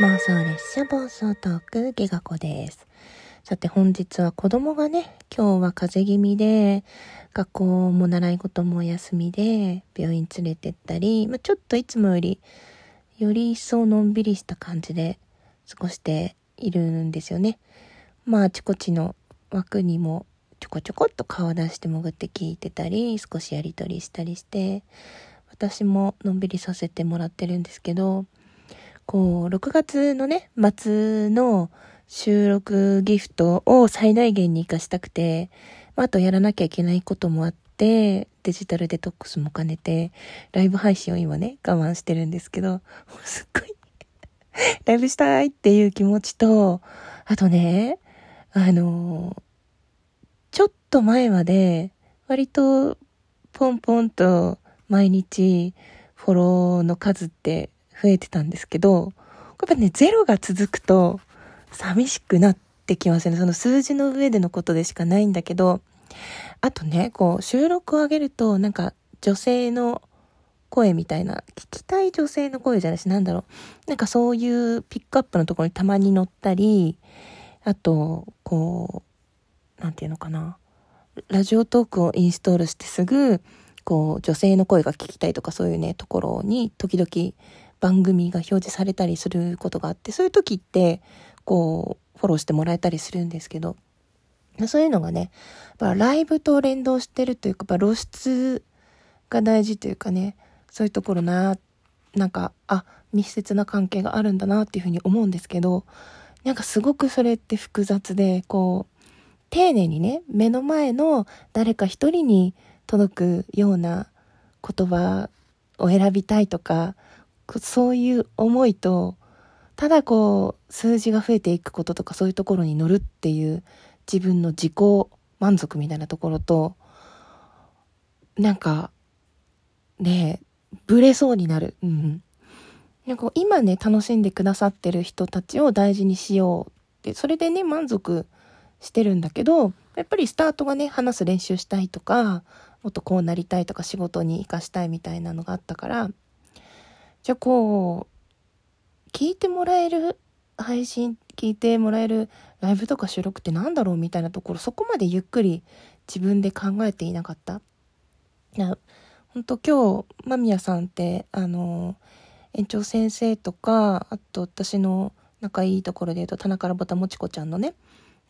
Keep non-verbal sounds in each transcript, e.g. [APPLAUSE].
妄想列車暴走トークギガ子です。さて本日は子供がね、今日は風邪気味で、学校も習い事もお休みで、病院連れてったり、まあ、ちょっといつもより、より一層のんびりした感じで過ごしているんですよね。まああちこちの枠にもちょこちょこっと顔出して潜って聞いてたり、少しやりとりしたりして、私ものんびりさせてもらってるんですけど、こう、6月のね、末の収録ギフトを最大限に活かしたくて、あ、とやらなきゃいけないこともあって、デジタルデトックスも兼ねて、ライブ配信を今ね、我慢してるんですけど、すっごい、[LAUGHS] ライブしたいっていう気持ちと、あとね、あの、ちょっと前まで、割と、ポンポンと毎日、フォローの数って増えてたんですけど、やっぱね、ゼロが続くと、寂しくなってきますよね。その数字の上でのことでしかないんだけど、あとね、こう、収録を上げると、なんか、女性の声みたいな、聞きたい女性の声じゃないし、なんだろう。なんかそういうピックアップのところにたまに載ったり、あと、こう、なんていうのかな。ラジオトークをインストールしてすぐ、こう、女性の声が聞きたいとかそういうね、ところに時々番組が表示されたりすることがあって、そういう時って、こう、フォローしてもらえたりするんですけど、そういうのがね、やっぱライブと連動してるというか、やっぱ露出が大事というかね、そういうところな、なんか、あ、密接な関係があるんだなっていうふうに思うんですけど、なんかすごくそれって複雑で、こう、丁寧にね、目の前の誰か一人に届くような言葉を選びたいとか、そういう思いと、ただこう、数字が増えていくこととかそういうところに乗るっていう自分の自己満足みたいなところと、なんか、ねえブレそうになる。うん。なんか今ね、楽しんでくださってる人たちを大事にしようって、それでね、満足してるんだけど、やっぱりスタートがね、話す練習したいとか、もっとこうなりたいとか仕事に活かしたいみたいなのがあったから、じゃあこう、聞いてもらえる配信、聞いてもらえるライブとか収録ってなんだろうみたいなところ、そこまでゆっくり自分で考えていなかった？な本当今日、間宮さんって、あの、園長先生とか、あと私の仲いいところで言うと、田中らぼたもちこちゃんのね、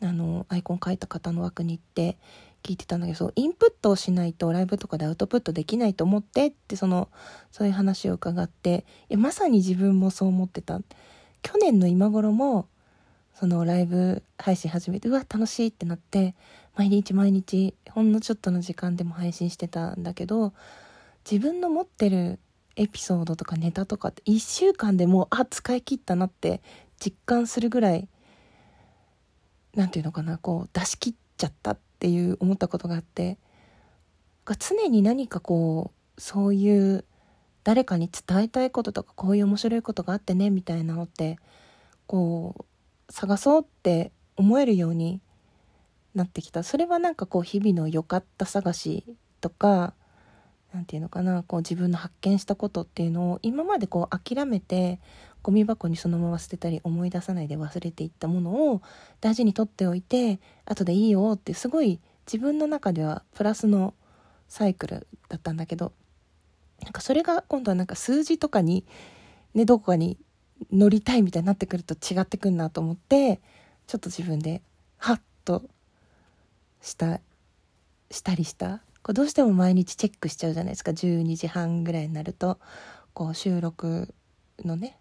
あの、アイコン書いた方の枠に行って聞いてたんだけど、そう、インプットをしないとライブとかでアウトプットできないと思ってって、その、そういう話を伺って、いや、まさに自分もそう思ってた。去年の今頃も、そのライブ配信始めて、うわ、楽しいってなって、毎日毎日、ほんのちょっとの時間でも配信してたんだけど、自分の持ってるエピソードとかネタとかって1週間でもう、あ、使い切ったなって実感するぐらい、なんていうのかな、こう、出し切っちゃったっていう思ったことがあって、常に何かこう、そういう、誰かに伝えたいこととか、こういう面白いことがあってね、みたいなのって、こう、探そうって思えるようになってきた。それはなんかこう、日々の良かった探しとか、なんていうのかな、こう自分の発見したことっていうのを今までこう諦めてゴミ箱にそのまま捨てたり思い出さないで忘れていったものを大事に取っておいて後でいいよってすごい自分の中ではプラスのサイクルだったんだけどなんかそれが今度はなんか数字とかにねどこかに乗りたいみたいになってくると違ってくんなと思ってちょっと自分でハッとしたしたりした。こうどうしても毎日チェックしちゃうじゃないですか。12時半ぐらいになるとこう収録のね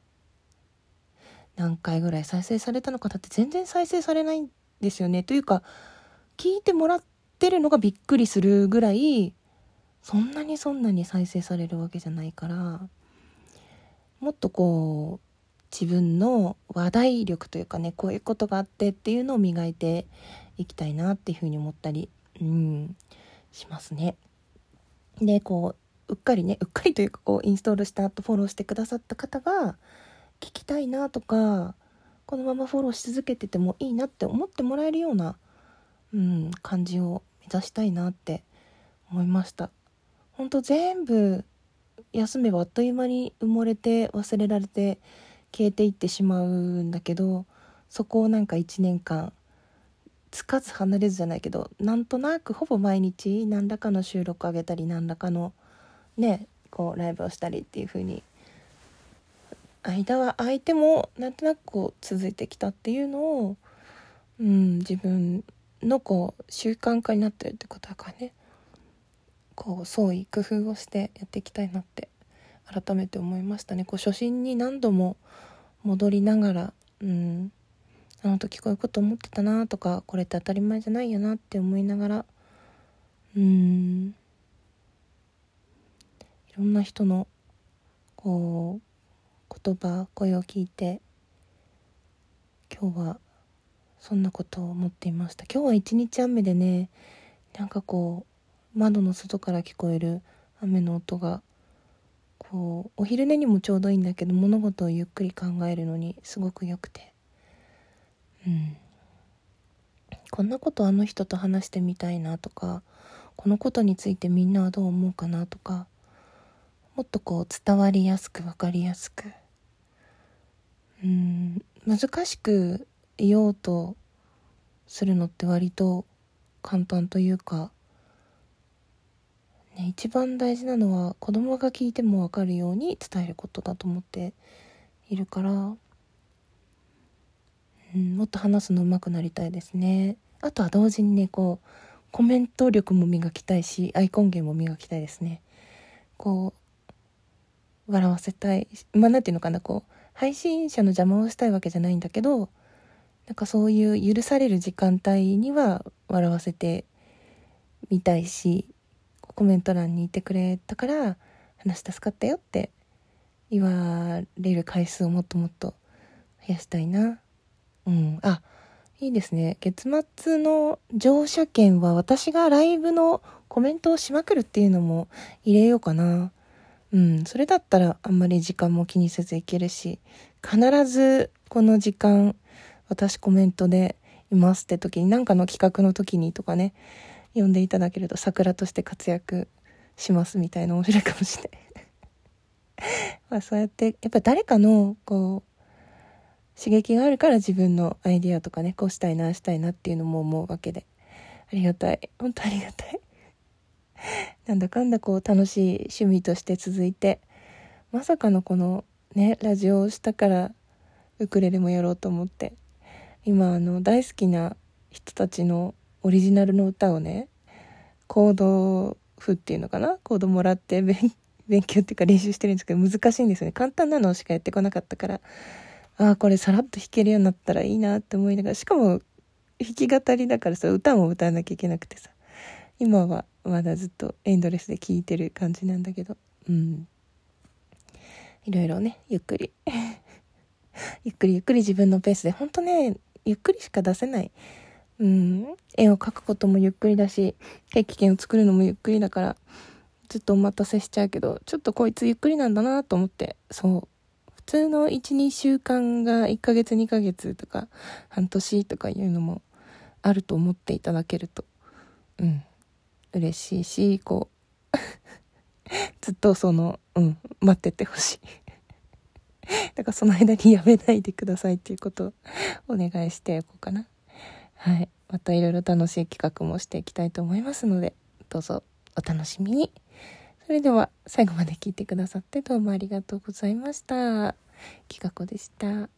何回ぐらい再生されたのかだって全然再生されないんですよねというか聞いてもらってるのがびっくりするぐらいそんなにそんなに再生されるわけじゃないからもっとこう自分の話題力というかねこういうことがあってっていうのを磨いていきたいなっていうふうに思ったりうんしますね。でこううっかりねうっかりというかこうインストールした後フォローしてくださった方が聞きたいなとかこのままフォローし続けててもいいなって思ってもらえるような、うん、感じを目指したいなって思いました。ほんと全部休めばあっという間に埋もれて忘れられて消えていってしまうんだけどそこをなんか1年間つかず離れずじゃないけどなんとなくほぼ毎日何らかの収録あげたり何らかのねこうライブをしたりっていう風に間は空いてもなんとなくこう続いてきたっていうのを、うん、自分のこう習慣化になってるってことだからね。こう創意工夫をしてやっていきたいなって改めて思いましたね。こう初心に何度も戻りながら、うん、あの時こういうこと思ってたなとかこれって当たり前じゃないよなって思いながらうんいろんな人のこう言葉声を聞いて今日はそんなことを思っていました。今日は一日雨でねなんかこう窓の外から聞こえる雨の音がこうお昼寝にもちょうどいいんだけど物事をゆっくり考えるのにすごく良くて。うん。こんなことあの人と話してみたいなとかこのことについてみんなはどう思うかなとかもっとこう伝わりやすく分かりやすく。うん。難しく言おうとするのって割と簡単というか、ね、一番大事なのは子供が聞いても分かるように伝えることだと思っているからうん、もっと話すの上手くなりたいですね。あとは同時にねこうコメント力も磨きたいしアイコン芸も磨きたいですね。こう笑わせたいまあ何ていうのかなこう配信者の邪魔をしたいわけじゃないんだけどなんかそういう許される時間帯には笑わせてみたいしコメント欄にいてくれたから話助かったよって言われる回数をもっともっと増やしたいなうん。あ、いいですね。月末の乗車券は私がライブのコメントをしまくるっていうのも入れようかな。うん。それだったらあんまり時間も気にせずいけるし、必ずこの時間私コメントでいますって時に何かの企画の時にとかね、呼んでいただけると桜として活躍しますみたいな面白いかもしれない。[LAUGHS] まあそうやってやっぱ誰かのこう刺激があるから自分のアイディアとかねこうしたいなしたいなっていうのも思うわけでありがたい本当ありがたい [LAUGHS] なんだかんだこう楽しい趣味として続いてまさかのこのねラジオをしたからウクレレもやろうと思って今あの大好きな人たちのオリジナルの歌をねコード譜っていうのかな？コードもらって [LAUGHS] 勉強っていうか練習してるんですけど難しいんですよね。簡単なのしかやってこなかったからああこれさらっと弾けるようになったらいいなって思いながらしかも弾き語りだからさ歌も歌わなきゃいけなくてさ今はまだずっとエンドレスで聴いてる感じなんだけど。うん。いろいろねゆっくり。[LAUGHS] ゆっくりゆっくり自分のペースで。ほんとねゆっくりしか出せない。うん。絵を描くこともゆっくりだしケーキ券を作るのもゆっくりだからずっとお待たせしちゃうけどちょっとこいつゆっくりなんだなと思って。そう。普通の12週間が1ヶ月2ヶ月とか半年とかいうのもあると思っていただけると。うん。嬉しいしこう [LAUGHS] ずっとそのうん待っててほしい [LAUGHS] だからその間にやめないでくださいっていうことをお願いしておこうかなはいまたいろいろ楽しい企画もしていきたいと思いますのでどうぞお楽しみにそれでは最後まで聞いてくださってどうもありがとうございました。きかこでした。